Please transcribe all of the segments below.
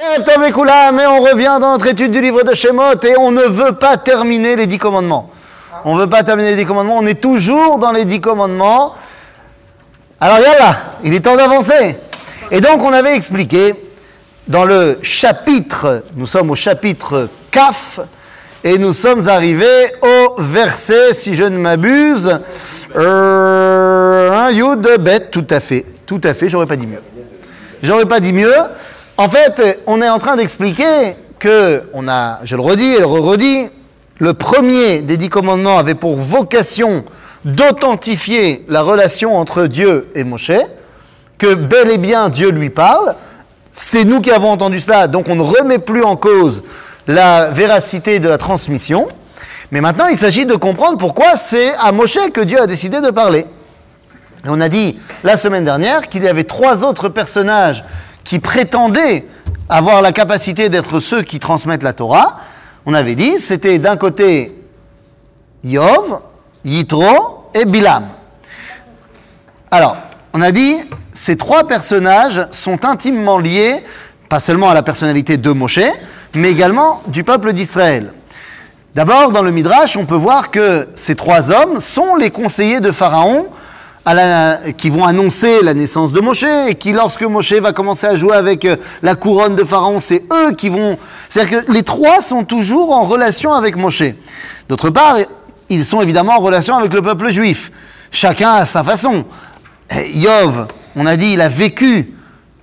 Mais on revient dans notre étude du livre de Shemot et on ne veut pas terminer les dix commandements. On ne veut pas terminer les dix commandements, on est toujours dans les dix commandements. Alors là, il est temps d'avancer. Et donc on avait expliqué dans le chapitre, nous sommes au chapitre Kaf, et nous sommes arrivés au verset, si je ne m'abuse, euh, tout à fait, tout à fait, j'aurais pas dit mieux. J'aurais pas dit mieux. En fait, on est en train d'expliquer que, on a, je le redis et le redis, le premier des dix commandements avait pour vocation d'authentifier la relation entre Dieu et Moshe, que bel et bien Dieu lui parle. C'est nous qui avons entendu cela, donc on ne remet plus en cause la véracité de la transmission. Mais maintenant, il s'agit de comprendre pourquoi c'est à Moshe que Dieu a décidé de parler. On a dit la semaine dernière qu'il y avait trois autres personnages qui prétendaient avoir la capacité d'être ceux qui transmettent la Torah. On avait dit, c'était d'un côté Yov, Yitro et Bilam. Alors, on a dit, ces trois personnages sont intimement liés, pas seulement à la personnalité de Moshe, mais également du peuple d'Israël. D'abord, dans le Midrash, on peut voir que ces trois hommes sont les conseillers de Pharaon qui vont annoncer la naissance de Moshe et qui, lorsque Moshe va commencer à jouer avec euh, la couronne de Pharaon, c'est eux qui vont... C'est-à-dire que les trois sont toujours en relation avec Moshe. D'autre part, ils sont évidemment en relation avec le peuple juif. Chacun à sa façon. Yov, on a dit, il a vécu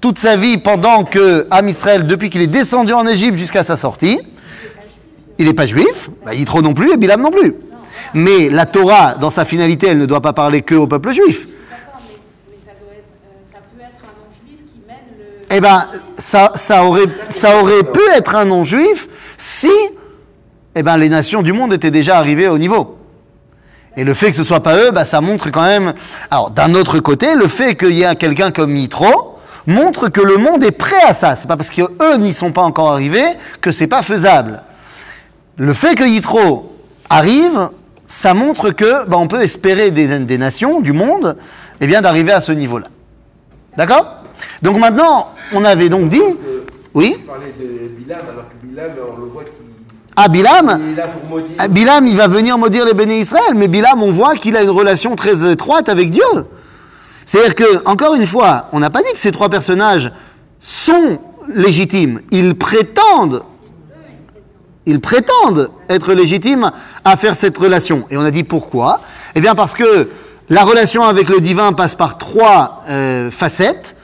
toute sa vie pendant que Am depuis qu'il est descendu en Égypte jusqu'à sa sortie, il n'est pas juif, bah, Yitro non plus et Bilam non plus. Mais la Torah, dans sa finalité, elle ne doit pas parler que au peuple juif. Eh bien, ça, ça, aurait, ça aurait pu être un non-juif si eh ben, les nations du monde étaient déjà arrivées au niveau. Et le fait que ce soit pas eux, bah, ça montre quand même. Alors, d'un autre côté, le fait qu'il y ait quelqu'un comme Yitro montre que le monde est prêt à ça. C'est pas parce qu'eux n'y sont pas encore arrivés que c'est pas faisable. Le fait que Yitro arrive, ça montre que bah, on peut espérer des, nations, du monde, eh bien d'arriver à ce niveau-là. D'accord? Donc maintenant, on avait donc dit... Oui? Ah, Bilam? Ah, Bilam, il va venir maudire les béné Israël, mais Bilam, on voit qu'il a une relation très étroite avec Dieu. C'est-à-dire que, encore une fois, on n'a pas dit que ces trois personnages sont légitimes. Ils prétendent ils prétendent être légitimes à faire cette relation. Et on a dit pourquoi? Eh bien parce que la relation avec le divin passe par trois euh, facettes.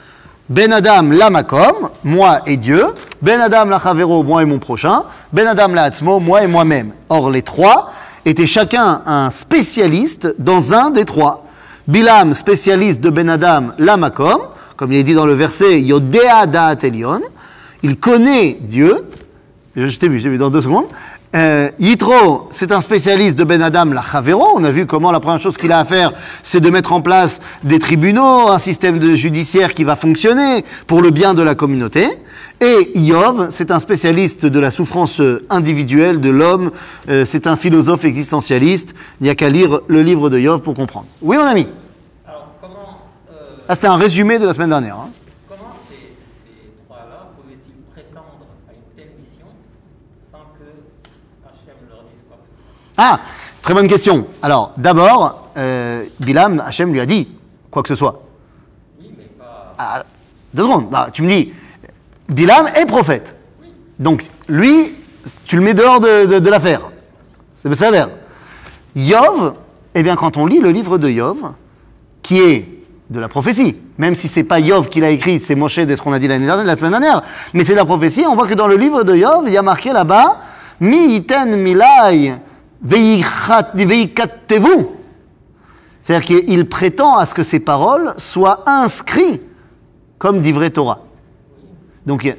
Ben Adam la Makom, moi et Dieu. Ben Adam la Chavero, moi et mon prochain. Ben Adam la moi et moi-même. Or les trois étaient chacun un spécialiste dans un des trois. Bilam, spécialiste de Ben Adam la Makom, comme il est dit dans le verset Yodea Da'at Elion. Il connaît Dieu, je t'ai vu, je t'ai vu dans deux secondes. Euh, Yitro, c'est un spécialiste de Ben Adam, la Chavero. On a vu comment la première chose qu'il a à faire, c'est de mettre en place des tribunaux, un système de judiciaire qui va fonctionner pour le bien de la communauté. Et Yov, c'est un spécialiste de la souffrance individuelle de l'homme. Euh, c'est un philosophe existentialiste. Il n'y a qu'à lire le livre de Yov pour comprendre. Oui, mon ami Alors, comment, euh... ah, C'était un résumé de la semaine dernière. Hein. Ah, très bonne question. Alors, d'abord, euh, Bilam, Hachem lui a dit quoi que ce soit. Oui, mais pas. Ah, deux secondes. Ah, tu me dis, Bilam est prophète. Donc, lui, tu le mets dehors de, l'affaire. C'est ça l'air. Yov, eh bien, quand on lit le livre de Yov, qui est de la prophétie, même si c'est pas Yov qui l'a écrit, c'est Moshe de ce qu'on a dit dernière, la semaine dernière, mais c'est de la prophétie, on voit que dans le livre de Yov, il y a marqué là-bas, Mi iten milai c'est-à-dire qu'il prétend à ce que ces paroles soient inscrites comme dit vrai Torah. Donc,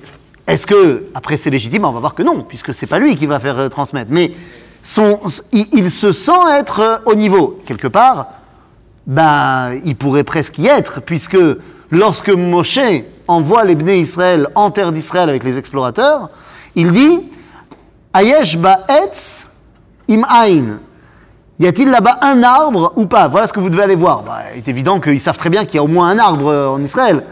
est-ce que, après c'est légitime, on va voir que non, puisque c'est pas lui qui va faire euh, transmettre. Mais il, se sent être euh, au niveau. Quelque part, ben, il pourrait presque y être, puisque lorsque Moshe envoie les Bnei Israël en terre d'Israël avec les explorateurs, il dit Ayesh ba'etz Im Y a-t-il là-bas un arbre ou pas? Voilà ce que vous devez aller voir. Bah, il est évident qu'ils savent très bien qu'il y a au moins un arbre euh, en Israël.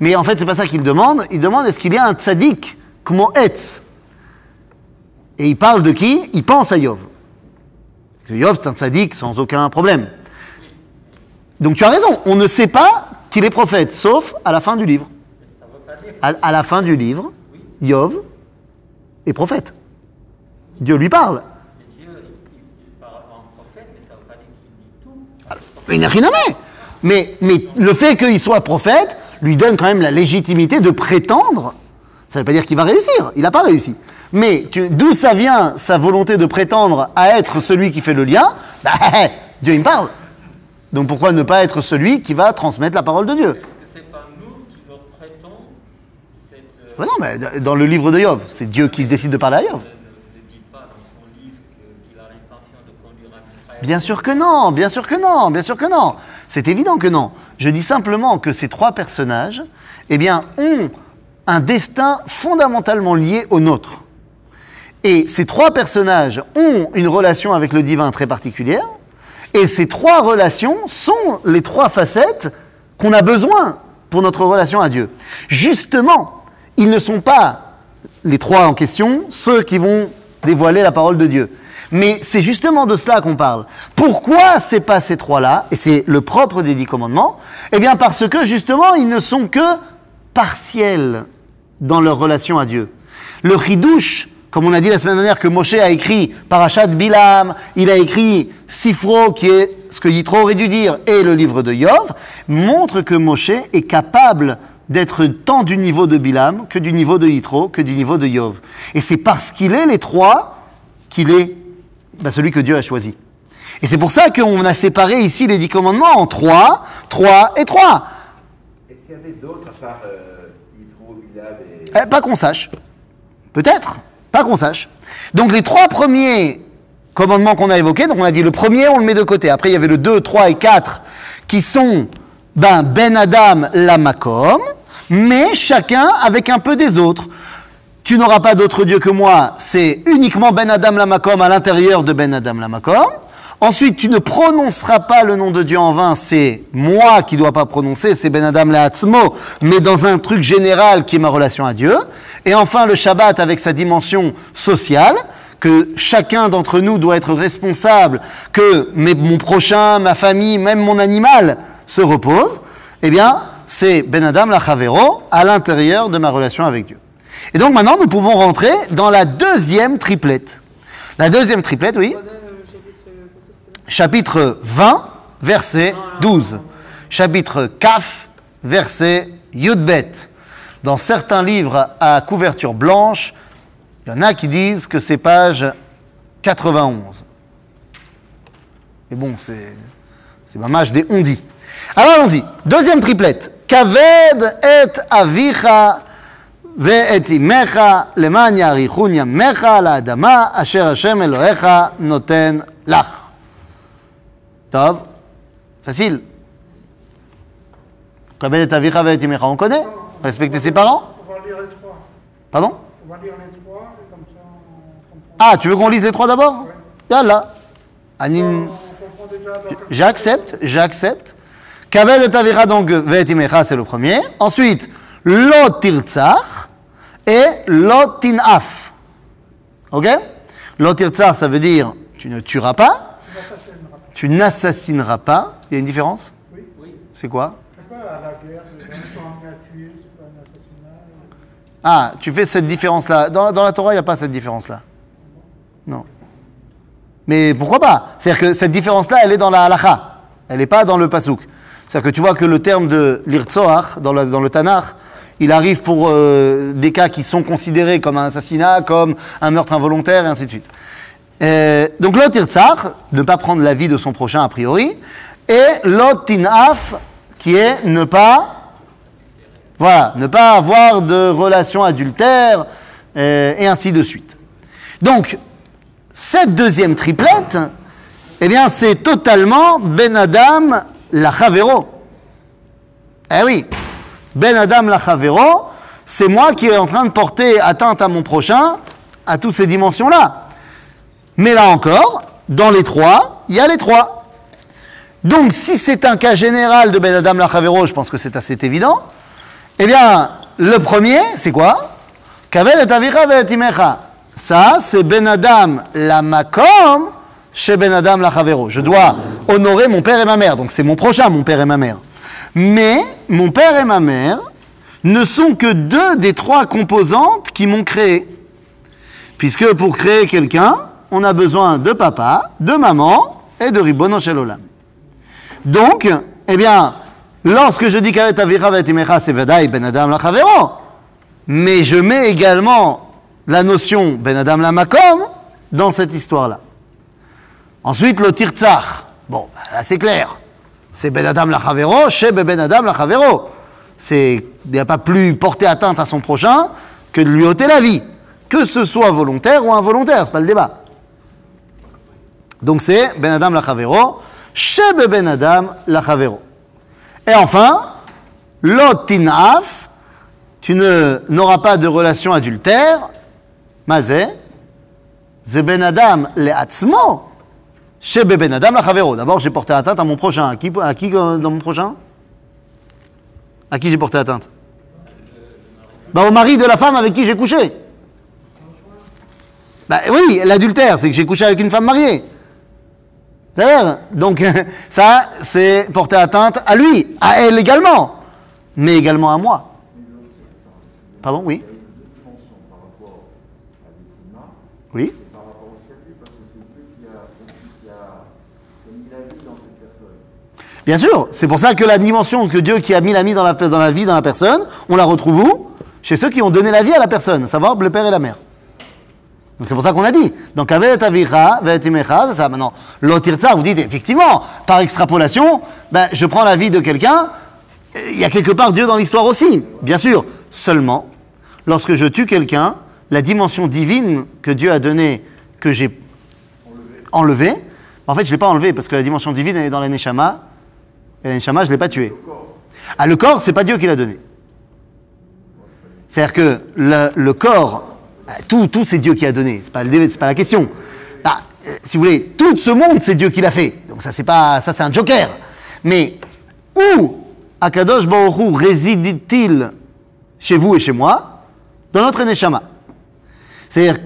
Mais en fait, c'est pas ça qu'ils demandent. Ils demandent est-ce qu'il y a un tzaddik Kmo etz? Et il parle de qui? Il pense à Yov. Yov, c'est un sadique sans aucun problème. Donc tu as raison, on ne sait pas qu'il est prophète, sauf à la fin du livre. À, à la fin du livre, Yov est prophète. Dieu lui parle. Dieu, il, il parle en prophète, mais ça ne veut pas dire qu'il dit tout. Il n'a rien à voir. Mais, mais le fait qu'il soit prophète lui donne quand même la légitimité de prétendre. Ça ne veut pas dire qu'il va réussir. Il n'a pas réussi. Mais d'où ça vient sa volonté de prétendre à être celui qui fait le lien? Bah, Dieu il me parle. Donc pourquoi ne pas être celui qui va transmettre la parole de Dieu? Est-ce que c'est pas nous qui leur prêtons cette. euh, Bah Non, mais dans le livre de Yov, c'est Dieu qui décide de parler à Yov. ne, ne dit pas dans son livre que- qu'il a l'intention de conduire un Israël. Bien sûr que non, bien sûr que non, bien sûr que non. C'est évident que non. Je dis simplement que ces trois personnages, eh ont un destin fondamentalement lié au nôtre. Et ces trois personnages ont une relation avec le divin très particulière. Et ces trois relations sont les trois facettes qu'on a besoin pour notre relation à Dieu. Justement, ils ne sont pas les trois en question, ceux qui vont dévoiler la parole de Dieu. Mais c'est justement de cela qu'on parle. Pourquoi c'est pas ces trois-là, et c'est le propre des dix commandements Eh bien parce que justement, ils ne sont que partiels dans leur relation à Dieu. Le chidouche, comme on a dit la semaine dernière que Moshe a écrit Parashat Bilam, il a écrit Sifro, qui est ce que Yitro aurait dû dire, et le livre de Yov, montre que Moshe est capable d'être tant du niveau de Bilam que du niveau de Yitro, que du niveau de Yov. Et c'est parce qu'il est les trois qu'il est bah, celui que Dieu a choisi. Et c'est pour ça qu'on a séparé ici les dix commandements en trois, trois et trois. Est-ce qu'il y avait d'autres à part euh, et... Eh, pas qu'on sache. Peut-être. Pas qu'on sache. Donc les trois premiers commandements qu'on a évoqués, donc on a dit le premier, on le met de côté. Après, il y avait le 2, 3 et 4 qui sont ben, Ben Adam, la Makom, mais chacun avec un peu des autres. Tu n'auras pas d'autre Dieu que moi, c'est uniquement Ben Adam la Makom à l'intérieur de Ben Adam la Makom. Ensuite, tu ne prononceras pas le nom de Dieu en vain, c'est moi qui dois pas prononcer, c'est Ben Adam la Hatzmo, mais dans un truc général qui est ma relation à Dieu. Et enfin, le Shabbat avec sa dimension sociale, que chacun d'entre nous doit être responsable, que mon prochain, ma famille, même mon animal se repose. Eh bien, c'est Ben Adam la Chavero à l'intérieur de ma relation avec Dieu. Et donc maintenant, nous pouvons rentrer dans la deuxième triplette. La deuxième triplette, oui. Chapitre 20, verset 12. Chapitre Kaf, verset Yudbet. Dans certains livres à couverture blanche, il y en a qui disent que c'est page 91. Mais bon, c'est c'est mamage des ondis. Alors allons-y. Deuxième triplette. Kaved et avicha ואת אמך למען יאריכון ימיך על האדמה אשר השם אלוהיך נותן לך. טוב, facile. כבד את אביך ואת אמך, on connaît Respecter ses parents On va lire les trois. Pardon On va lire les trois et comme ça on comprend. Ah, tu veux qu'on lise les trois d'abord Yallah. Anin... On comprend déjà dans quel- J'accepte, j'accepte. Kabed et avira donc ve'et imecha, c'est le premier. Ensuite, lo tirtzach et lo tinaf. Ok? Lo tirtzach, ça veut dire tu ne tueras pas, tu n'assassineras pas. Il y a une différence? Oui. C'est quoi? Je sais pas, à la guerre, les gens sont amenés à tuer, c'est pas un assassinat? Ah, tu fais cette différence-là. Dans, dans la Torah, il n'y a pas cette différence-là. Non. Mais pourquoi pas? C'est-à-dire que cette différence-là, elle est dans la halacha. Elle n'est pas dans le pasouk. C'est-à-dire que tu vois que le terme de l'irtsoach, dans le, dans le Tanakh, il arrive pour euh, des cas qui sont considérés comme un assassinat, comme un meurtre involontaire, et ainsi de suite. Euh, donc l'ot irtsach, ne pas prendre la vie de son prochain a priori, et l'ot tinaf, qui est ne pas voilà, ne pas avoir de relation adultère, euh, et ainsi de suite. Donc, cette deuxième triplette, eh bien, c'est totalement Ben Adam la Chavero. Eh oui, Ben Adam la c'est moi qui est en train de porter atteinte à mon prochain à toutes ces dimensions-là. Mais là encore, dans les trois, il y a les trois. Donc, si c'est un cas général de Ben Adam la je pense que c'est assez évident. Eh bien, le premier, c'est quoi? Ça, c'est Ben Adam la makom chez Ben Adam la. Je dois honorer mon père et ma mère. Donc c'est mon prochain, mon père et ma mère. Mais mon père et ma mère ne sont que deux des trois composantes qui m'ont créé. Puisque pour créer quelqu'un, on a besoin de papa, de maman et de Ribono Shel Olam. Donc, eh bien, lorsque je dis qu'Avet Avira Vet Imecha, c'est Vadaï Ben Adam la mais je mets également la notion Ben Adam la Makom dans cette histoire-là. Ensuite, le Tirtzach. Bon, bah, là c'est clair. C'est Ben Adam la Chavero, chez Ben Adam la Chavero. Il n'y a pas plus porter atteinte à son prochain que de lui ôter la vie. Que ce soit volontaire ou involontaire, c'est pas le débat. Donc c'est Ben Adam la Chavero, chez Ben Adam la Chavero. Et enfin, l'otinaf, tu n'auras pas de relation adultère, mazé, ze Ben Adam le chez Ben Adam la Chavero. D'abord, j'ai porté atteinte à mon prochain. À qui, à qui euh, dans mon prochain? À qui j'ai porté atteinte? Bah, Au mari de la femme avec qui j'ai couché. Bah oui, l'adultère, c'est que j'ai couché avec une femme mariée. C'est-à-dire, donc ça, c'est porter atteinte à lui, à elle également, mais également à moi. Pardon, oui Oui par rapport aussi à lui, parce que c'est Dieu qui a, qui, a, qui a mis la vie dans cette personne. Bien sûr, c'est pour ça que la dimension que Dieu qui a mis la vie dans la, dans la vie, dans la personne, on la retrouve où? Chez ceux qui ont donné la vie à la personne, savoir le père et la mère. C'est pour ça qu'on a dit. Donc avec avira, imecha, c'est ça. Maintenant, l'otirza, vous dites effectivement, par extrapolation, ben, je prends la vie de quelqu'un, il y a quelque part Dieu dans l'histoire aussi, bien sûr. Seulement, lorsque je tue quelqu'un, la dimension divine que Dieu a donnée, que j'ai enlevée, en fait je ne l'ai pas enlevée parce que la dimension divine elle est dans la neshama, et la neshama je ne l'ai pas tuée. Ah, le corps, c'est pas Dieu qui l'a donné. C'est-à-dire que le, corps, ah, tout, tout c'est Dieu qui a donné, c'est pas, pas la question. Ah, euh, si vous voulez, tout ce monde, c'est Dieu qui l'a fait. Donc ça, c'est pas, ça c'est un joker. Mais où Akadosh Baruch Hu réside-t-il chez vous et chez moi? Dans notre neshama. C'est-à-dire,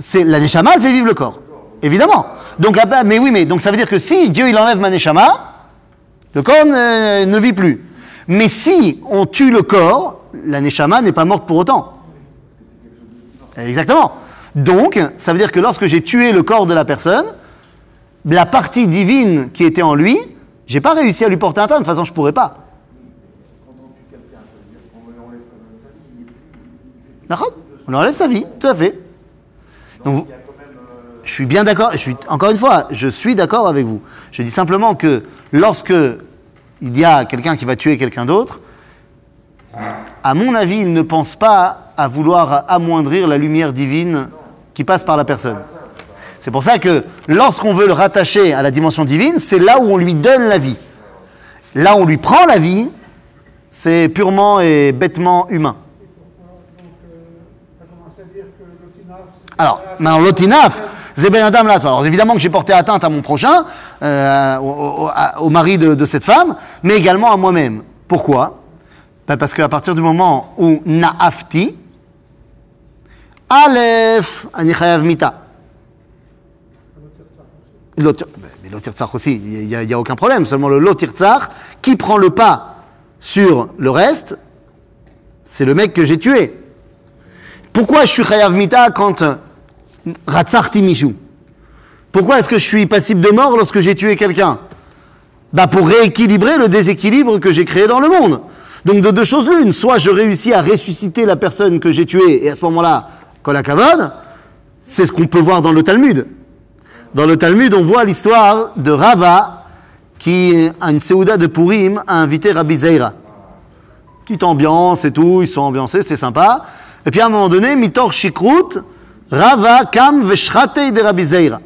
c'est la neshama, elle fait vivre le corps, évidemment. Donc, bah, mais oui, mais donc ça veut dire que si Dieu il enlève ma neshama, le corps ne, ne vit plus. Mais si on tue le corps, la neshama n'est pas morte pour autant. Exactement. Donc, ça veut dire que lorsque j'ai tué le corps de la personne, la partie divine qui était en lui, j'ai pas réussi à lui porter atteinte. De toute façon, je pourrais pas. On enlève sa vie, tout à fait. Je suis bien d'accord, je suis, encore une fois, je suis d'accord avec vous. Je dis simplement que lorsque il y a quelqu'un qui va tuer quelqu'un d'autre, à mon avis, il ne pense pas à vouloir amoindrir la lumière divine qui passe par la personne. C'est pour ça que lorsqu'on veut le rattacher à la dimension divine, c'est là où on lui donne la vie. Là où on lui prend la vie, c'est purement et bêtement humain. Donc, euh, tu as commencé à dire que l'otinaf, c'est Alors, maintenant, l'otinaf, c'est Ben Adam là. Alors, évidemment que j'ai porté atteinte à mon prochain, euh, au, mari de, cette femme, mais également à moi-même. Pourquoi? Ben, Parce qu'à partir du moment où Naafti, Aleph, Ani Chayav Mita. Ben, Mais l'otirtzach aussi, il n'y a aucun problème. Seulement le lotirtzach, qui prend le pas sur le reste, c'est le mec que j'ai tué. Pourquoi je suis chayav mita quand michou Pourquoi est-ce que je suis passible de mort lorsque j'ai tué quelqu'un? Bah pour rééquilibrer le déséquilibre que j'ai créé dans le monde. Donc de deux choses l'une, soit je réussis à ressusciter la personne que j'ai tuée et à ce moment-là, kol hakavod, c'est ce qu'on peut voir dans le Talmud. Dans le Talmud, on voit l'histoire de Rava qui, à une Seouda de Purim, a invité Rabbi Zeira petite ambiance et tout, ils sont ambiancés, c'est sympa. Et puis à un moment donné, Mitor Shikrut, Rava Kam Veshrate de Rabbi Zeira.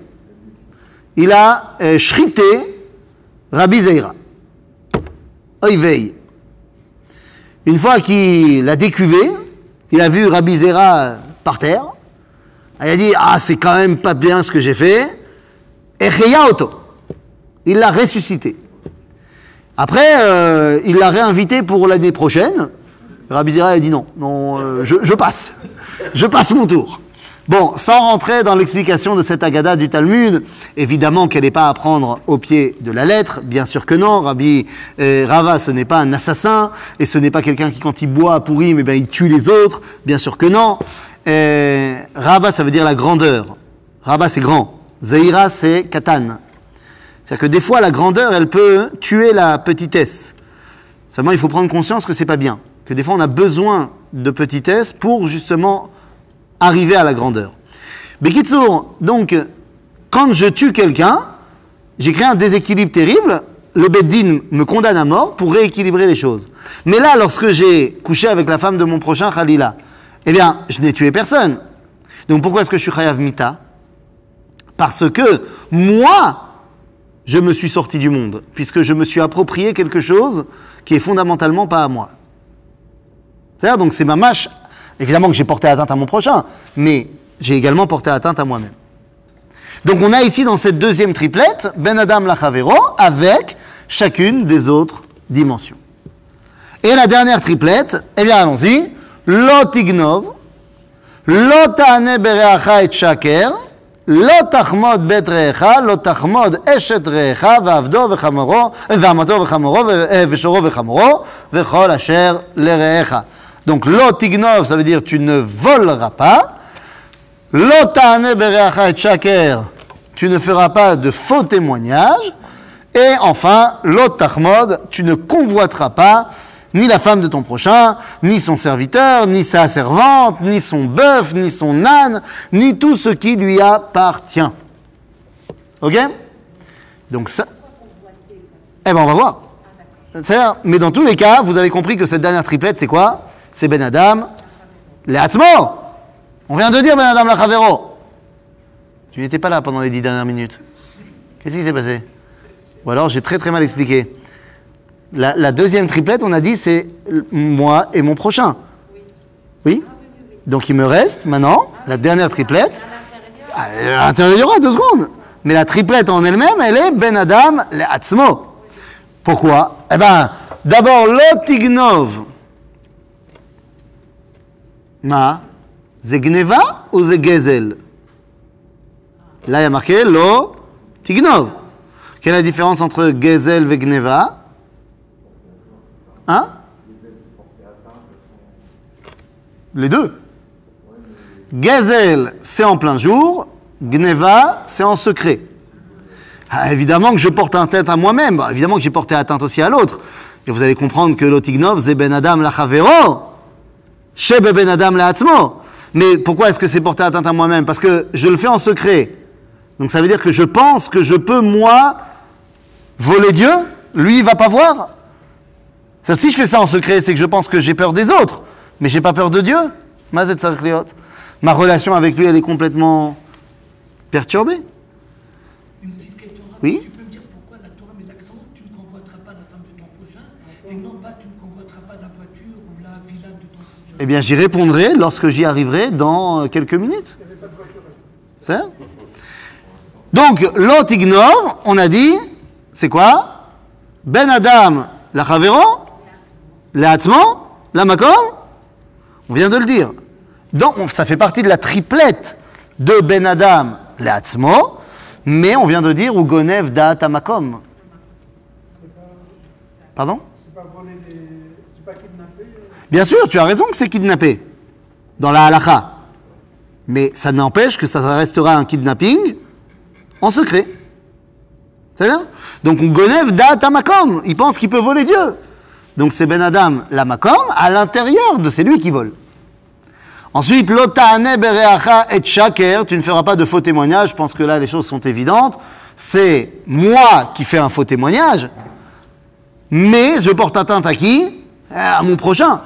Il a euh, shrité Rabbi Zeira. Oivei. Une fois qu'il l'a décuvé, il a vu Rabbi Zeira par terre. Il a dit Ah, c'est quand même pas bien ce que j'ai fait. Et auto. Il l'a ressuscité. Après, euh, il l'a réinvité pour l'année prochaine. Rabbi Zira, il dit non, non, euh, je passe. Je passe mon tour. Bon, sans rentrer dans l'explication de cette agada du Talmud, évidemment qu'elle n'est pas à prendre au pied de la lettre, bien sûr que non. Rabbi euh, Rava, ce n'est pas un assassin, et ce n'est pas quelqu'un qui, quand il boit pourri, mais ben, il tue les autres, bien sûr que non. Euh, Rava, ça veut dire la grandeur. Rava, c'est grand. Zeira, c'est katan. C'est-à-dire que des fois, la grandeur, elle peut tuer la petitesse. Seulement, il faut prendre conscience que c'est pas bien. Que des fois, on a besoin de petitesse pour justement arriver à la grandeur. Bekitsour, donc, quand je tue quelqu'un, j'ai créé un déséquilibre terrible. Le Beddin me condamne à mort pour rééquilibrer les choses. Mais là, lorsque j'ai couché avec la femme de mon prochain Khalila, eh bien, je n'ai tué personne. Donc pourquoi est-ce que je suis Chayav Mita? Parce que moi, je me suis sorti du monde, puisque je me suis approprié quelque chose qui est fondamentalement pas à moi. C'est-à-dire, donc c'est ma mâche. Évidemment que j'ai porté atteinte à mon prochain, mais j'ai également porté atteinte à moi-même. Donc on a ici dans cette deuxième triplette Ben Adam Lachavero avec chacune des autres dimensions. Et la dernière triplette, eh bien allons-y, Lotignov, Lotane Bereacha et Shaker, Lotachmod Betrecha, Lotachmod Eshet Recha, Vavdo Vechamoro, Vamato Vechamoro, Veshoro Vechamoro, Vechol Asher Lerecha. Donc, l'otignov, ça veut dire tu ne voleras pas. L'otane bereacha et shaker, tu ne feras pas de faux témoignages. Et enfin, l'otachmod, tu ne convoiteras pas ni la femme de ton prochain, ni son serviteur, ni sa servante, ni son bœuf, ni son âne, ni tout ce qui lui appartient. Ok? Donc ça... Eh bien, on va voir. Mais dans tous les cas, vous avez compris que cette dernière triplette, c'est quoi? C'est Ben Adam, les On vient de dire Ben Adam Lachavero. Tu n'étais pas là pendant les dix dernières minutes. Qu'est-ce qui s'est passé? Ou alors j'ai très très mal expliqué. La, deuxième triplette, on a dit, c'est moi et mon prochain. Oui? Donc il me reste maintenant la dernière triplette. Ah, À l'intérieur, deux secondes. Mais la triplette en elle-même, elle est Ben Adam le. Pourquoi? Eh bien, d'abord, l'otignov. Ma C'est gneva ou c'est gezel Là, il y a marqué lo tignov. Quelle est la différence entre gezel et gneva Hein Les deux. Gezel, c'est en plein jour. Gneva, c'est en secret. Ah, évidemment que je porte atteinte à moi-même. Évidemment que j'ai porté atteinte aussi à l'autre. Et vous allez comprendre que l'otignov, c'est ben adam la chavero. Shebe ben adam la atzmo. Mais pourquoi est-ce que c'est porté atteinte à moi-même? Parce que je le fais en secret. Donc ça veut dire que je pense que je peux, moi, voler Dieu? Lui, il va pas voir? Ça, si je fais ça en secret, c'est que je pense que j'ai peur des autres, mais j'ai pas peur de Dieu. Ma relation avec lui, elle est complètement perturbée. Une petite question. Oui? Tu peux me dire pourquoi la Torah met l'accent tu ne convoiteras pas la femme de ton prochain et non pas tu ne convoiteras pas la voiture ou la villa de ton prochain Eh bien, j'y répondrai lorsque j'y arriverai dans quelques minutes. C'est Donc, lot ignore, on a dit, c'est quoi? Ben Adam, la Chavero, la Hatzmo, la Makom, on vient de le dire. Donc, on- ça fait partie de la triplette de Ben Adam, la mais on vient de dire ou Gonev Da'at Makom. Pardon C'est pas voler les. C'est pas kidnapper. euh, Bien sûr, tu as raison que c'est kidnappé dans la halakha. Mais ça n'empêche que ça restera un kidnapping en secret. C'est-à-dire Donc, Gonev da'at makom. Il pense qu'il peut voler Dieu. Donc, c'est Ben Adam la makom à l'intérieur de c'est lui qui vole. Ensuite, lotane bereacha et shaker. Tu ne feras pas de faux témoignages. Je pense que là, les choses sont évidentes. C'est moi qui fais un faux témoignage. Mais je porte atteinte à qui? À mon prochain.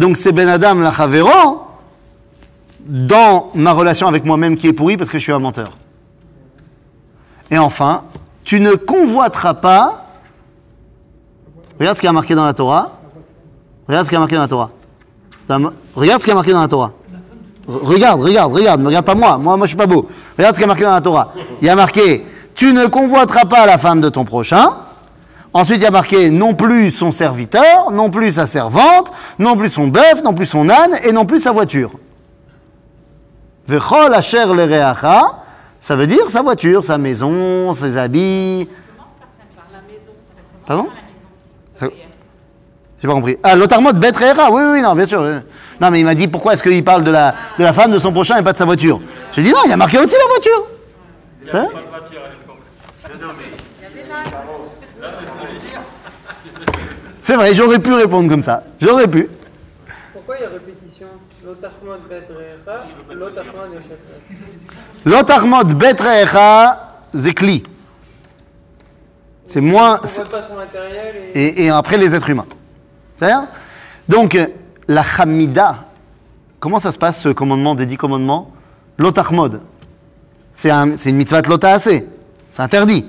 Donc c'est Ben Adam la Chavero dans ma relation avec moi-même qui est pourrie parce que je suis un menteur. Et enfin, tu ne convoiteras pas. Regarde ce qui a marqué dans la Torah. Regarde ce qui a marqué dans la Torah. Regarde ce qui a marqué dans la Torah. Re- Regarde, regarde, regarde, ne regarde pas moi. Moi, moi, je suis pas beau. Regarde ce qui a marqué dans la Torah. Il y a marqué Tu ne convoiteras pas la femme de ton prochain. Ensuite, il y a marqué non plus son serviteur, non plus sa servante, non plus son bœuf, non plus son âne et non plus sa voiture. Vechol asher lereacha, ça veut dire sa voiture, sa maison, ses habits. Pardon? J'ai pas compris. Ah, l'otarmot bet re'echa, oui, oui, non, bien sûr. Non, mais il m'a dit pourquoi est-ce qu'il parle de la, de la femme de son prochain et pas de sa voiture? J'ai dit non, il y a marqué aussi la voiture Ça n'avait pas de voiture à l'époque. Non, non, mais C'est vrai, j'aurais pu répondre comme ça. J'aurais pu. Pourquoi il y a répétition? L'otachmod bet zekli. C'est moins. Et... après les êtres humains. C'est-à-dire Donc, euh, la Hamida, comment ça se passe ce commandement des dix commandements L'Otachmod. C'est un- c'est une mitzvah de. C'est interdit.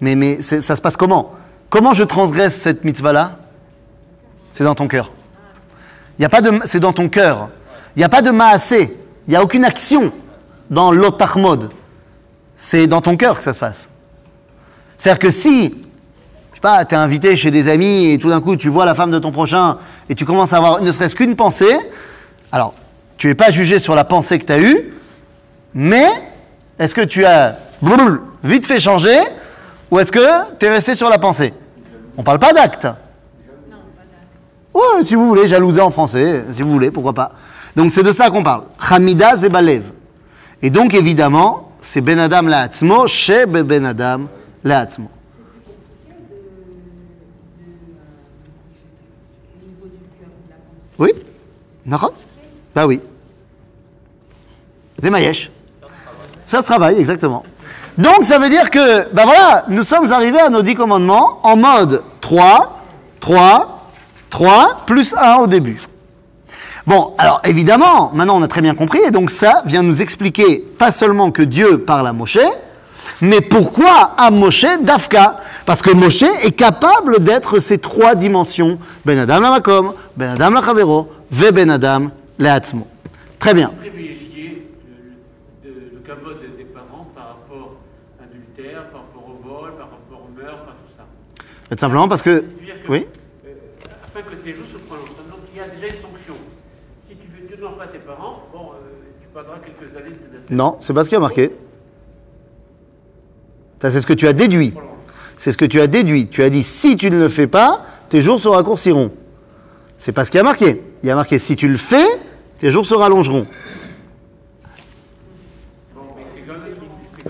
Mais, ça se passe comment? Comment je transgresse cette mitzvah-là? C'est dans ton cœur. Il a pas de, c'est dans ton cœur. Il n'y a pas de maasé. Il n'y a aucune action dans l'Otachmod. C'est dans ton cœur que ça se passe. C'est-à-dire que si je sais pas, t'es invité chez des amis et tout d'un coup tu vois la femme de ton prochain et tu commences à avoir ne serait-ce qu'une pensée, alors tu n'es pas jugé sur la pensée que tu as eue, mais est-ce que tu as vite fait changer ou est-ce que tu es resté sur la pensée? On parle pas d'acte. Ouais, si vous voulez, jalouser en français, si vous voulez, pourquoi pas. Donc c'est de ça qu'on parle. Hamida Zebalev. Et donc évidemment, c'est Ben Adam La'atzmo, chez Ben Adam La'atzmo. Oui? D'accord Bah oui. Zemayesh. Ça se travaille, exactement. Donc ça veut dire que, ben nous sommes arrivés à nos dix commandements en mode 3, 3, 3, plus 1 au début. Bon, alors évidemment, maintenant on a très bien compris, et donc ça vient nous expliquer pas seulement que Dieu parle à Moshe, mais pourquoi à Moshe d'Afka Parce que Moshe est capable d'être ces trois dimensions Ben Adam la Makom, Ben Adam la Chavero, Ve Ben Adam la. Très bien. privilégier le, de- le kavod des parents par rapport à l'adultère, par rapport au vol, par rapport au meurtre, par tout ça. Tout simplement parce que. Que, Oui euh, afin que tes jours se prolongent. Donc il y a déjà une sanction. Si tu veux, tu n'honores pas tes parents, bon, euh, tu perdras quelques années de tes adultères. Non, c'est pas ce qui a marqué. Ça, c'est ce que tu as déduit. C'est ce que tu as déduit. Tu as dit si tu ne le fais pas, tes jours se raccourciront. C'est pas ce qui a marqué. Il y a marqué si tu le fais, tes jours se rallongeront. Bon, mais c'est quand,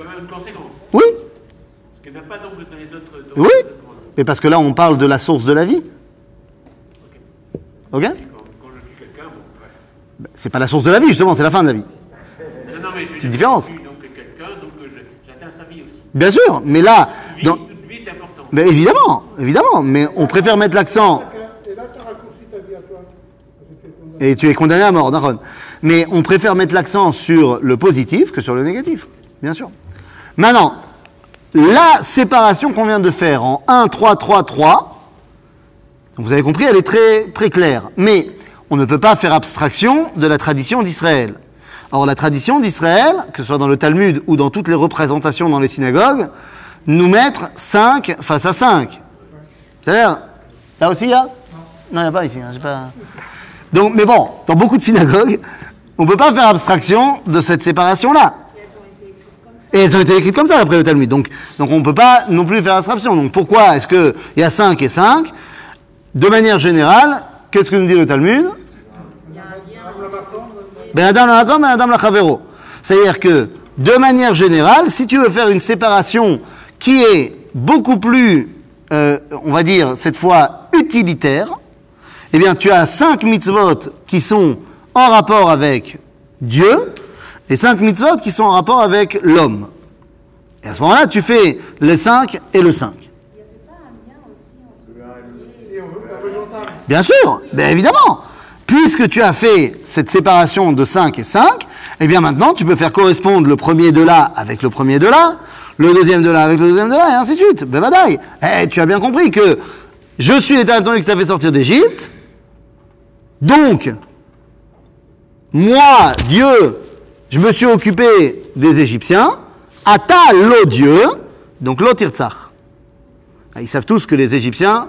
quand même une conséquence. Oui, Parce qu'il n'y a pas dans les autres. dans oui. les autres. Mais parce que là, on parle de la source de la vie. Ok? Quand, quand je tue quelqu'un, bon, ouais. C'est pas la source de la vie, justement, c'est la fin de la vie. Non, non, mais je veux une différence. Donc quelqu'un, donc j'atteins sa vie aussi. Bien sûr, mais là, Vie, dans- toute vie est importante. mais évidemment, évidemment, mais on préfère mettre l'accent Et là, ça raccourcit ta vie à toi. Parce que tu es condamné. et tu es condamné à mort, Naron. Mais on préfère mettre l'accent sur le positif que sur le négatif, bien sûr. Maintenant, la séparation qu'on vient de faire en 1, 3, 3, 3, vous avez compris, elle est très, très claire. Mais on ne peut pas faire abstraction de la tradition d'Israël. Or, la tradition d'Israël, que ce soit dans le Talmud ou dans toutes les représentations dans les synagogues, nous mettre 5 face à 5. C'est-à-dire, là aussi, il y a Non, il n'y a pas ici. hein, pas... Donc, mais bon, dans beaucoup de synagogues, on ne peut pas faire abstraction de cette séparation-là. Et elles ont été écrites comme ça après le Talmud. Donc, donc on ne peut pas non plus faire abstraction. Donc pourquoi est-ce qu'il y a 5 et 5 De manière générale, qu'est-ce que nous dit le Talmud? Ben. C'est-à-dire que, de manière générale, si tu veux faire une séparation qui est beaucoup plus, euh, on va dire, cette fois, utilitaire, eh bien, tu as cinq mitzvot qui sont en rapport avec Dieu et cinq mitzvot qui sont en rapport avec l'homme. Et à ce moment-là, tu fais le 5 et le 5. Bien sûr, bien évidemment. Puisque tu as fait cette séparation de 5 et 5, eh bien maintenant tu peux faire correspondre le premier de là avec le premier de là, le deuxième de là avec le deuxième de là, et ainsi de suite. Ben badaï. Eh, tu as bien compris que je suis l'éternel ton qui t'a fait sortir d'Égypte. Donc, moi, Dieu, je me suis occupé des Égyptiens. Ata lo Dieu, donc lo tirtzach. Ils savent tous que les Égyptiens,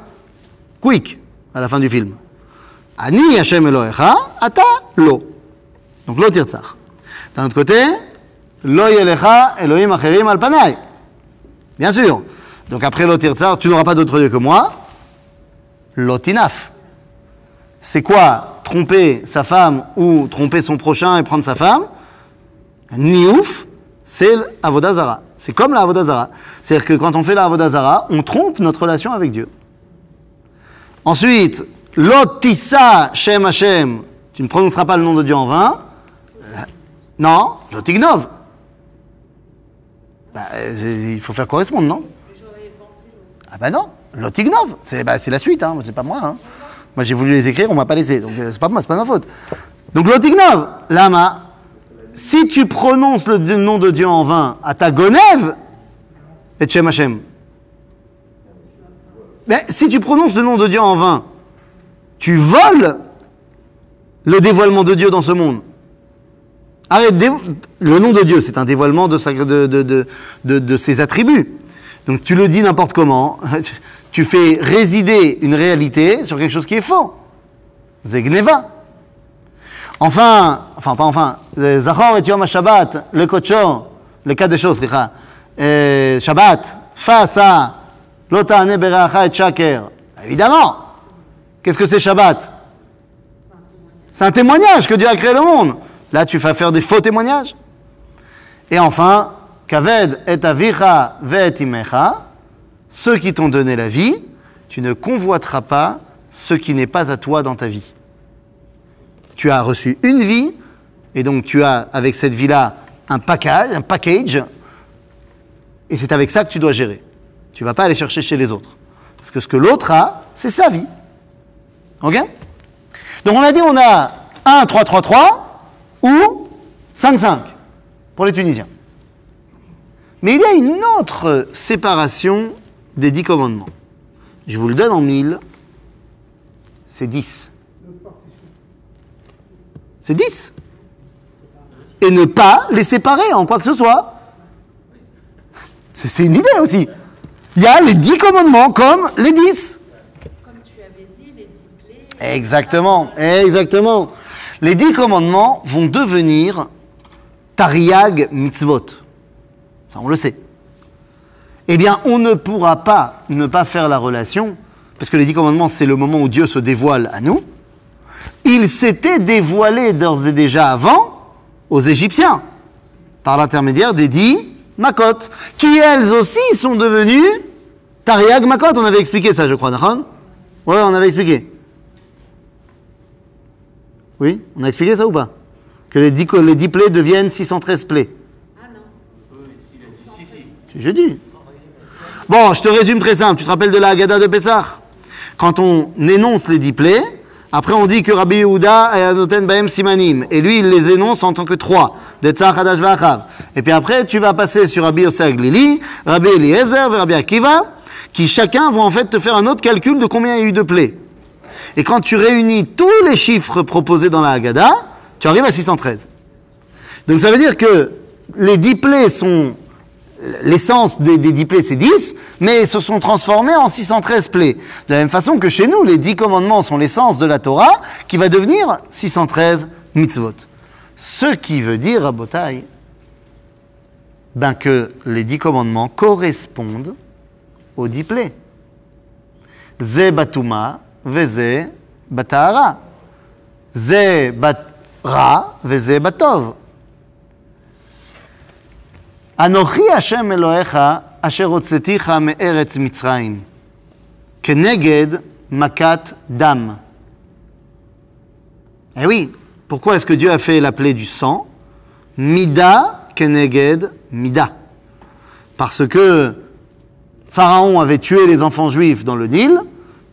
quick, à la fin du film. Ani Hashem Elohecha, ata lo. Donc lo tirtzach. D'un autre côté, lo yelecha Elohim acherim al panai. Bien sûr. Donc après lo tirtzach, tu n'auras pas d'autre Dieu que moi. Lo tinaf. C'est quoi? Tromper sa femme ou tromper son prochain et prendre sa femme? Niouf, c'est l'avodazara. C'est comme la avodazara. C'est-à-dire que quand on fait la avodazara, on trompe notre relation avec Dieu. Ensuite, lotissa shem Hashem. Tu ne prononceras pas le nom de Dieu en vain. Euh, Non, lotignov. Bah, c'est- il faut faire correspondre, non? Ah bah non, lotignov. C'est bah, la suite, hein. c'est pas moi. hein. Moi j'ai voulu les écrire, on m'a pas laissé. Donc euh, c'est pas moi, c'est pas ma faute. Donc lotignov, lama. Si tu prononces le nom de Dieu en vain à ta gonève, et Shem Hashem. Mais si tu prononces le nom de Dieu en vain, tu voles le dévoilement de Dieu dans ce monde. Arrête, le nom de Dieu, c'est un dévoilement de, de, ses attributs. Donc tu le dis n'importe comment, tu fais résider une réalité sur quelque chose qui est faux. Zegneva. Enfin, enfin pas enfin, euh, Zachor et Yom Shabbat, le Kocho, le cas des choses. Euh, Shabbat, face à Lota Beracha et Shaker. Évidemment. Qu'est-ce que c'est Shabbat? C'est un témoignage que Dieu a créé le monde. Là, tu vas faire des faux témoignages. Et enfin, Kaved et avicha ve'et imecha, ceux qui t'ont donné la vie, tu ne convoiteras pas ce qui n'est pas à toi dans ta vie. Tu as reçu une vie, et donc tu as avec cette vie-là un package, un package, et c'est avec ça que tu dois gérer. Tu vas pas aller chercher chez les autres. Parce que ce que l'autre a, c'est sa vie. Ok? Donc on a dit on a 1, 3, 3, 3 ou 5, 5 pour les Tunisiens. Mais il y a une autre séparation des dix commandements. Je vous le donne en mille. C'est 10. C'est 10. Et ne pas les séparer en quoi que ce soit. C'est une idée aussi. Il y a les dix commandements comme les 10. Comme tu avais dit, les diplés. Exactement, exactement. Les dix commandements vont devenir Tariag mitzvot. Ça, on le sait. Eh bien, on ne pourra pas ne pas faire la relation, parce que les dix commandements, c'est le moment où Dieu se dévoile à nous. Il s'était dévoilé d'ores et déjà avant aux Égyptiens, par l'intermédiaire des dix Makot, qui elles aussi sont devenues Tariag Makot. On avait expliqué ça, je crois, Nahon Ouais, on avait expliqué. Oui, on a expliqué ça ou pas? Que les dix, les dix plaies deviennent 613 plaies. Ah non. C'est jeudi. Bon, je te résume très simple. Tu te rappelles de la Haggadah de Pessah? Quand on énonce les dix plaies, après on dit que Rabbi Yehuda a anoten baem simanim. Et lui, il les énonce en tant que trois. Et puis après, tu vas passer sur Rabbi Yosef Rabbi Eliezer, Rabbi Akiva, qui chacun vont en fait te faire un autre calcul de combien il y a eu de plaies. Et quand tu réunis tous les chiffres proposés dans la Haggadah, tu arrives à 613. Donc ça veut dire que les dix plaies sont l'essence des, des 10 plaies, c'est 10, mais se sont transformés en 613 plaies. De la même façon que chez nous, les 10 commandements sont l'essence de la Torah, qui va devenir 613 mitzvot. Ce qui veut dire, à ben que les 10 commandements correspondent aux 10 plaies. Ze batuma, veze batahara. Ze batra, veze batov. אנוכי השם אלוהיך אשר הוצאתיך מארץ מצרים, כנגד מכת דם. Eh oui, pourquoi est-ce que Dieu a fait la plaie du sang Mida keneged mida. Parce que Pharaon avait tué les enfants juifs dans le Nil,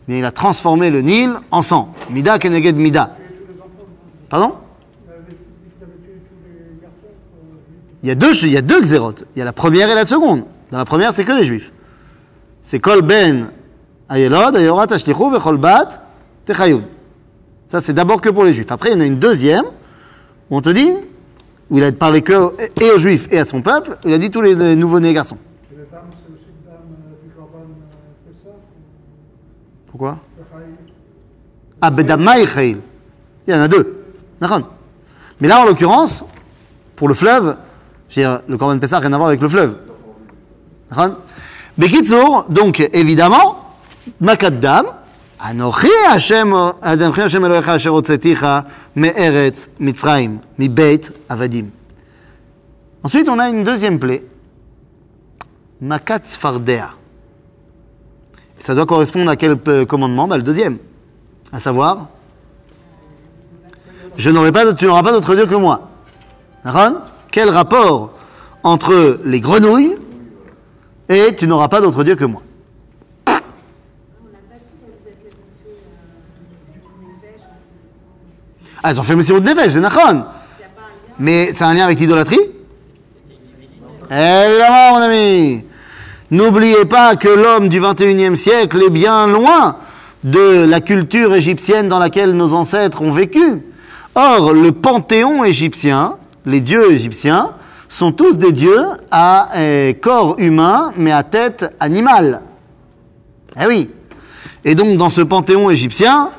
mais il a transformé le Nil en sang. Mida keneged mida. Pardon Il y a deux, il y a deux xérotes. Il y a la première et la seconde. Dans la première, c'est que les juifs. C'est Kol ben ayelod, ayorat ashlichu, vechol bat. Ça, c'est d'abord que pour les juifs. Après, il y en a une deuxième, où on te dit, où il a parlé que et aux juifs et à son peuple, il a dit tous les nouveau-nés garçons. Euh, euh, Pourquoi? Ah, Chail. Il y en a deux. Mais là, en l'occurrence, pour le fleuve, dire, le Corban Pessah n'a rien à voir avec le fleuve. Bekitsour, donc évidemment, Makaddam, Anochi Hashem, Anochi Hashem Elohecha Asher Hotzeticha, Me'eretz, Mitzrayim, Mibeit, Avadim. Ensuite, on a une deuxième plaie, Makat Sfardea. Ça doit correspondre à quel euh, commandement? Bah, Le deuxième, à savoir, je n'aurai pas, tu n'auras pas d'autre Dieu que moi. D'accord? Quel rapport entre les grenouilles et tu n'auras pas d'autre Dieu que moi. Ah, ils ont fait Messirut Nefesh, c'est Nachon. Mais c'est un lien avec l'idolâtrie Évidemment, mon ami. N'oubliez pas que l'homme du 21e siècle est bien loin de la culture égyptienne dans laquelle nos ancêtres ont vécu. Or, le panthéon égyptien, les dieux égyptiens, sont tous des dieux à euh, corps humain, mais à tête animale. Eh oui. Et donc, dans ce panthéon égyptien,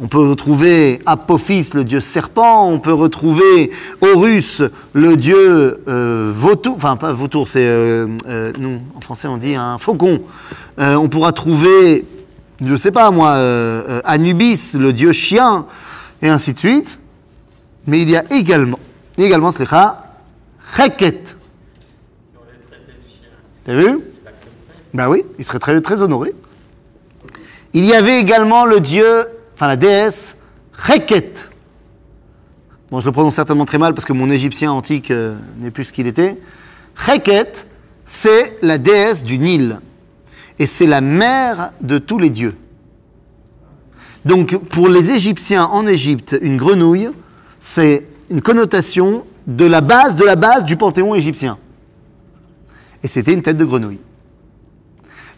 on peut retrouver Apophis, le dieu serpent, on peut retrouver Horus, le dieu euh, vautour, enfin pas vautour, c'est, euh, nous, en français on dit un faucon. On pourra trouver, je sais pas moi, Anubis, le dieu chien, et ainsi de suite. Mais il y a également, également, c'est Cheket. T'as vu? Ben oui, il serait très, très honoré. Il y avait également le dieu, enfin la déesse, Cheket. Bon, je le prononce certainement très mal parce que mon égyptien antique euh, n'est plus ce qu'il était. Cheket, c'est la déesse du Nil. Et c'est la mère de tous les dieux. Donc, pour les Égyptiens en Égypte, une grenouille, c'est une connotation de la base de la base du panthéon égyptien. Et c'était une tête de grenouille.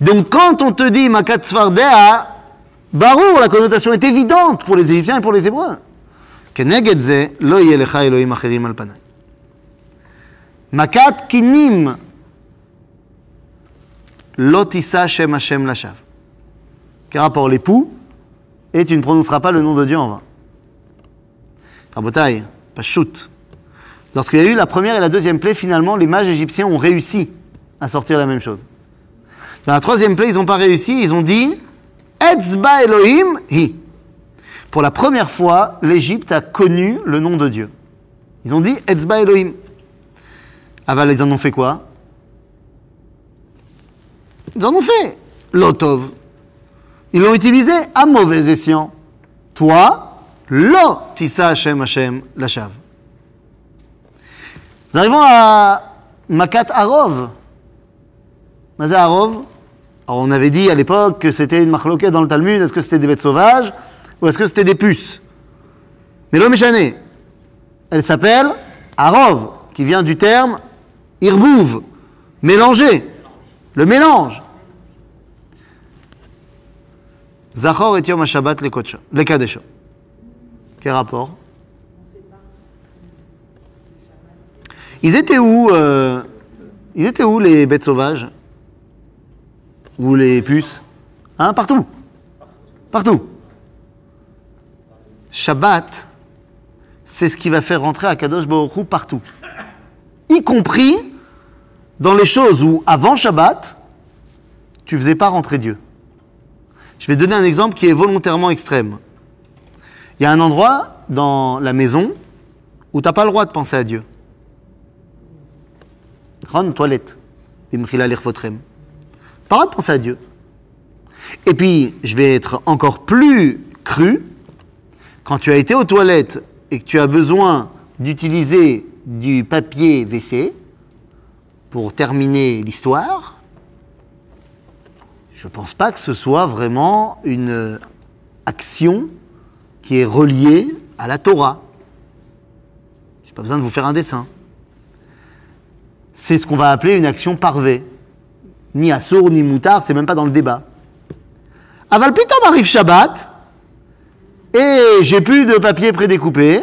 Donc quand on te dit Makat Sfardea, Barour, la connotation est évidente pour les Égyptiens et pour les Hébreux. Makat kinim, lo tissa Shem Hashem lashav. Quel rapport l'époux et tu ne prononceras pas le nom de Dieu en vain. Rabotai, pas shoot. Lorsqu'il y a eu la première et la deuxième plaie, finalement, les mages égyptiens ont réussi à sortir la même chose. Dans la troisième plaie, ils n'ont pas réussi, ils ont dit Etzba Elohim hi. Pour la première fois, l'Égypte a connu le nom de Dieu. Ils ont dit Etzba Elohim. Aval, ils en ont fait quoi? Ils en ont fait Lotov. Ils l'ont utilisé à mauvais escient. Toi, Lo Tissa Hashem Hashem Lashav. Nous arrivons à Makat Arov. Mazé Arov? Alors, on avait dit à l'époque que c'était une marloquette dans le Talmud. Est-ce que c'était des bêtes sauvages ou est-ce que c'était des puces? Mais l'homme échané, elle s'appelle Arov, qui vient du terme Irbouv, mélanger, le mélange. Zachor et Yom HaShabbat le Kadesho. Quel rapport? Ils étaient où euh, Ils étaient où les bêtes sauvages? Ou les puces? Hein Partout. Partout. Shabbat, c'est ce qui va faire rentrer à Kadosh Baruch Hu partout. Y compris dans les choses où, avant Shabbat, tu faisais pas rentrer Dieu. Je vais donner un exemple qui est volontairement extrême. Il y a un endroit dans la maison où tu n'as pas le droit de penser à Dieu. Ron, toilette. Pas le droit de penser à Dieu. Et puis, je vais être encore plus cru. Quand tu as été aux toilettes et que tu as besoin d'utiliser du papier WC pour terminer l'histoire, je ne pense pas que ce soit vraiment une action qui est reliée à la Torah. Je n'ai pas besoin de vous faire un dessin. C'est ce qu'on va appeler une action parvée. Ni assour, ni moutard, c'est même pas dans le débat. Aval pitom arrive Shabbat, et j'ai plus de papier prédécoupé,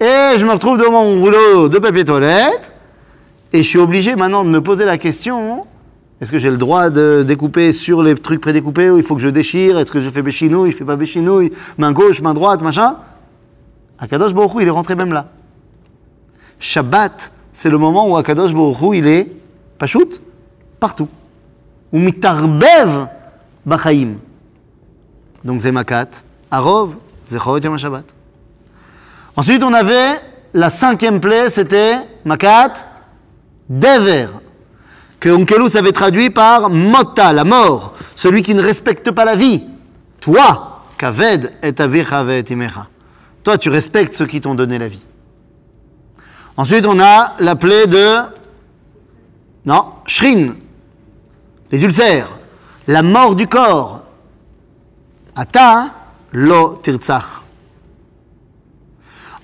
et je me retrouve devant mon rouleau de papier toilette, et je suis obligé maintenant de me poser la question Est-ce que j'ai le droit de découper sur les trucs prédécoupés ou il faut que je déchire? Est-ce que je fais béchinouille, je fais pas béchinouille? Main gauche, main droite, machin? Akadosh Baruch il est rentré même là. Shabbat, c'est le moment où Akadosh Baruch il est pachout partout. Ou mitarbev bachaim. Donc zemakat, arov, zechorot yom Shabbat. Ensuite, on avait la cinquième plaie, c'était makat dever, que Onkelus avait traduit par mota, la mort, celui qui ne respecte pas la vie. Toi, kaved et imecha. Toi, tu respectes ceux qui t'ont donné la vie. Ensuite, on a la plaie de. Non, Shrin, les ulcères, la mort du corps. Ata lo tirtzach.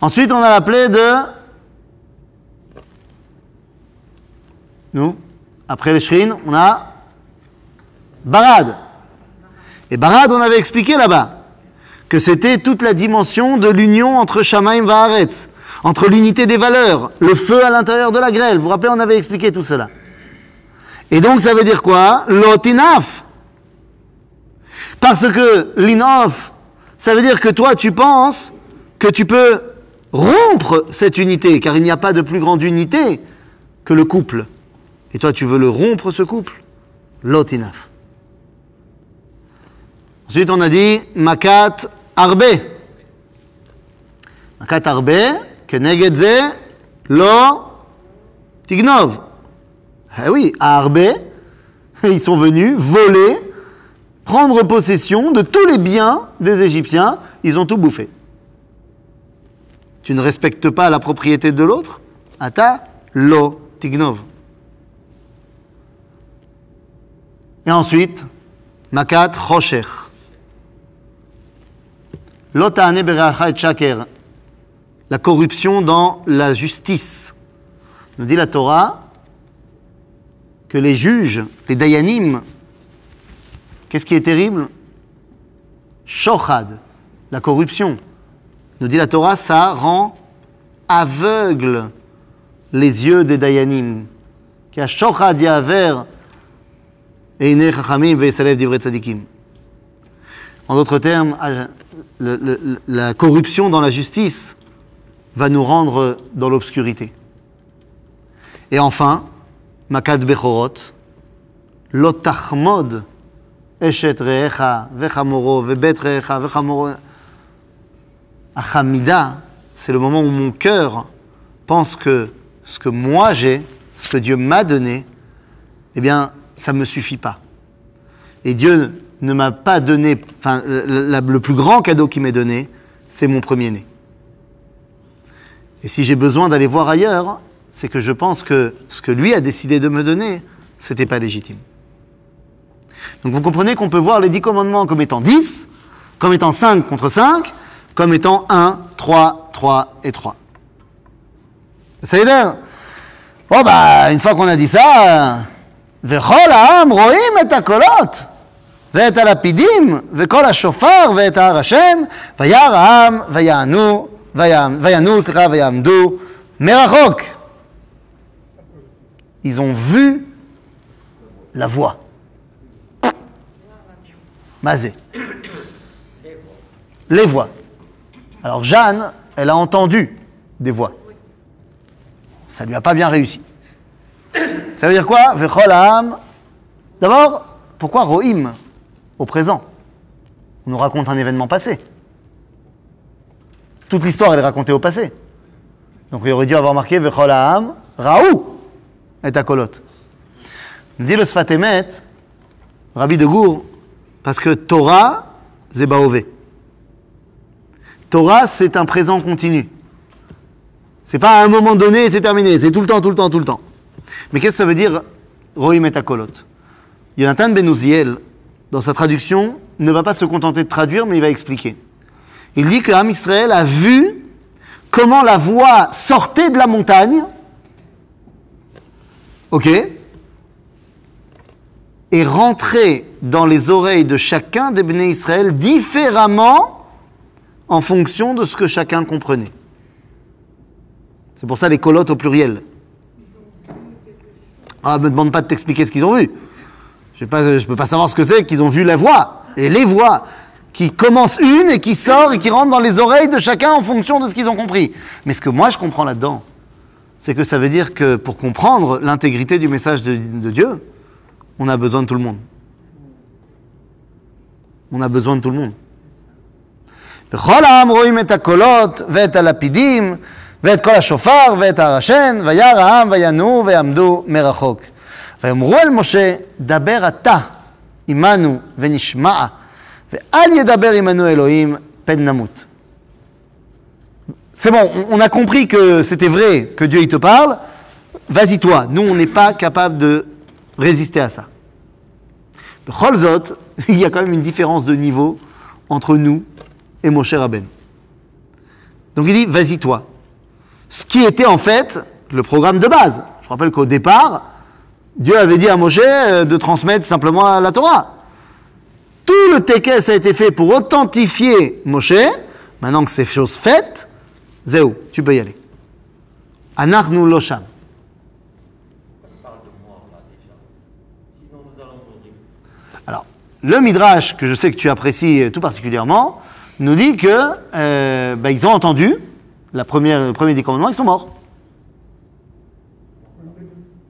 Ensuite, on a la plaie de. Nous, après les Shrin, on a Barad. Et Barad, on avait expliqué là-bas que c'était toute la dimension de l'union entre Shamaim Vaharetz, entre l'unité des valeurs, le feu à l'intérieur de la grêle. Vous vous rappelez, on avait expliqué tout cela. Et donc, ça veut dire quoi? Lotinaf. Parce que l'inof, ça veut dire que toi, tu penses que tu peux rompre cette unité, car il n'y a pas de plus grande unité que le couple. Et toi, tu veux le rompre, ce couple? Lotinaf. Ensuite, on a dit Makat Arbe. Makat Arbe, Kenegedze, Lo Tignov. Eh oui, à Arbe, ils sont venus voler, prendre possession de tous les biens des Égyptiens, ils ont tout bouffé. Tu ne respectes pas la propriété de l'autre? Ata Lo Tignov. Et ensuite, Makat Rocher. Lotane Beracha et Shaker. La corruption dans la justice. Nous dit la Torah que les juges, les dayanim, qu'est-ce qui est terrible? Shochad, la corruption. Nous dit la Torah, ça rend aveugle les yeux des dayanim. A shochad yaver En d'autres termes, le- la corruption dans la justice va nous rendre dans l'obscurité. Et enfin, Makat Bechorot, Lotachmod, Eshet Reecha, Vechamoro, Vebet Reecha, Vechamoro. Achamida, c'est le moment où mon cœur pense que ce que moi j'ai, ce que Dieu m'a donné, eh bien, ça ne me suffit pas. Et Dieu ne m'a pas donné, enfin, le, plus grand cadeau qu'il m'ait donné, c'est mon premier-né. Et si j'ai besoin d'aller voir ailleurs, c'est que je pense que ce que lui a décidé de me donner, c'était pas légitime. Donc vous comprenez qu'on peut voir les dix commandements comme étant 10, comme étant 5 contre 5, comme étant 1, 3, 3 et 3. Ça Bon bah, une fois qu'on a dit ça, וכל העם רואים את הקולות ואת הלפידים וכל השופר ואת ההר השן וירא העם ויענו ויעם- ויענו סליחה ויעמדו מרחוק. Ils ont vu la voix. Mazé. Les voix. Alors Jeanne, elle a entendu des voix. Ça lui a pas bien réussi. Ça veut dire quoi. D'abord, pourquoi Rohim au présent? On nous raconte un événement passé. Toute l'histoire, est racontée au passé. Donc il aurait dû avoir marqué Vechol ha'am, Raou et Akolot. Dit le Sfatemet, Rabbi de Gour, parce que Torah, c'est Baové. Torah, c'est un présent continu. C'est pas à un moment donné et c'est terminé. C'est tout le temps, tout le temps, tout le temps. Mais qu'est-ce que ça veut dire Rohim et Akolot Jonathan Ben Uziel, dans sa traduction, ne va pas se contenter de traduire, mais il va expliquer. Il dit que Am Israël a vu comment la voix sortait de la montagne, ok, et rentrait dans les oreilles de chacun des Bnei Israël différemment en fonction de ce que chacun comprenait. C'est pour ça les colottes au pluriel. Ah, me demande pas de t'expliquer ce qu'ils ont vu. Je ne peux pas savoir ce que c'est qu'ils ont vu la voix et les voix qui commencent une et qui sort et qui rentre dans les oreilles de chacun en fonction de ce qu'ils ont compris. Mais ce que moi je comprends là-dedans, c'est que ça veut dire que pour comprendre l'intégrité du message de, de Dieu, on a besoin de tout le monde. On a besoin de tout le monde. וכל העם רואים את הקולות ואת הלפידים ואת כל השופר ואת הרשן, וירא העם וינועו ויעמדו מרחוק. ויאמרו אל משה, דבר אתה עמנו ונשמע, ואל ידבר עמנו אלוהים, פן נמות. C'est bon, on- on a compris que c'était vrai, que Dieu il te parle. Vas-y toi, nous on n'est pas capable de résister à ça. Bechol Zot, il y a quand même une différence de niveau entre nous et Moshe Rabben. Donc il dit, vas-y toi. ce qui était en fait le programme de base. Je rappelle qu'au départ, Dieu avait dit à Moshe euh, de transmettre simplement la Torah. Tout le tekes a été fait pour authentifier Moshe. Maintenant que c'est chose faite, Zéou, tu peux y aller. Anachnu losham. Alors, le Midrash, que je sais que tu apprécies tout particulièrement, nous dit que euh, bah, ils ont entendu la première, le premier des commandements, ils sont morts.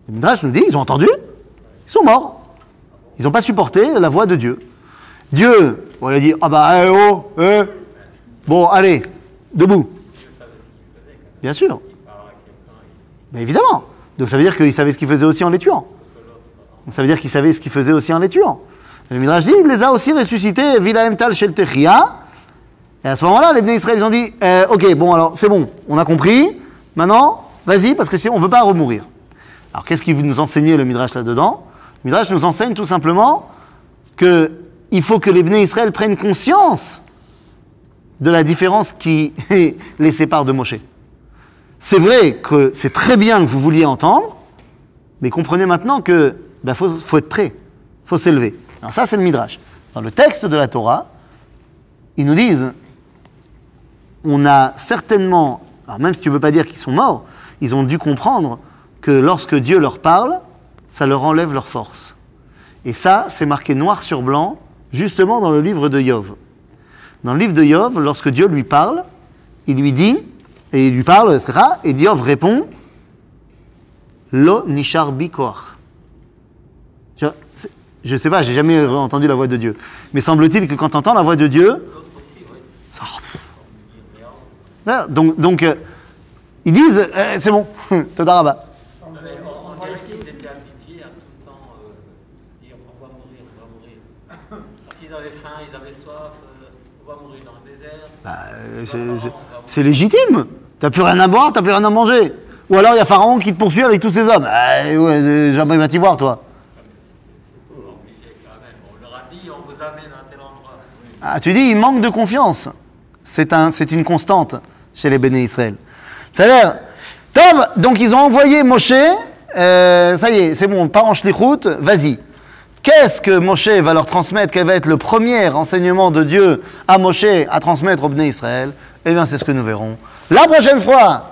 Le Midrash nous dit, ils ont entendu, ils sont morts. Ils n'ont pas supporté la voix de Dieu. Dieu, on lui a dit, ah bah, eh, oh, eh. bon, allez, debout. Bien sûr. Mais évidemment. Donc ça veut dire qu'il savait ce qu'il faisait aussi en les tuant. Donc ça veut dire qu'il savait ce qu'il faisait aussi en les tuant. Le Midrash dit, il les a aussi ressuscités, Vilaem Tal Shel Techia. Et à ce moment-là, les Israël, ils ont dit, euh, ok, bon, alors c'est bon, on a compris. Maintenant, vas-y, parce que si on ne veut pas remourir. Alors qu'est-ce qu'il nous enseigner le Midrash là-dedans? Le Midrash nous enseigne tout simplement que il faut que les Bnei Israël prennent conscience de la différence qui les sépare de Moshe. C'est vrai que c'est très bien que vous vouliez entendre, mais comprenez maintenant que ben, faut, faut être prêt, faut s'élever. Alors ça, c'est le Midrash. Dans le texte de la Torah, ils nous disent, on a certainement, alors même si tu veux pas dire qu'ils sont morts, ils ont dû comprendre que lorsque Dieu leur parle, ça leur enlève leur force. Et ça, c'est marqué noir sur blanc, justement dans le livre de Yov. Dans le livre de Yov, lorsque Dieu lui parle, il lui dit, et il lui parle, etc., et Yov répond, Lo nishar bi koach. Je, je sais pas, j'ai jamais entendu la voix de Dieu. Mais semble-t-il que quand tu entends la voix de Dieu, donc, donc euh, ils disent, euh, c'est bon, Todaraba. Désert. Bah, euh, c'est- légitime. T'as plus rien à boire, t'as plus rien à manger. Ou alors il y a Pharaon qui te poursuit avec tous ses hommes. Ah, ouais, euh, jamais il va t'y voir, toi. Ah, tu dis, il manque de confiance. C'est un, une constante chez les béné Israël. C'est-à-dire, donc ils ont envoyé Moshe, euh, ça y est, c'est bon, on part en vas-y. Qu'est-ce que Moshe va leur transmettre? Quel va être le premier enseignement de Dieu à Moshe à transmettre au béné Israël? Eh bien, c'est ce que nous verrons la prochaine fois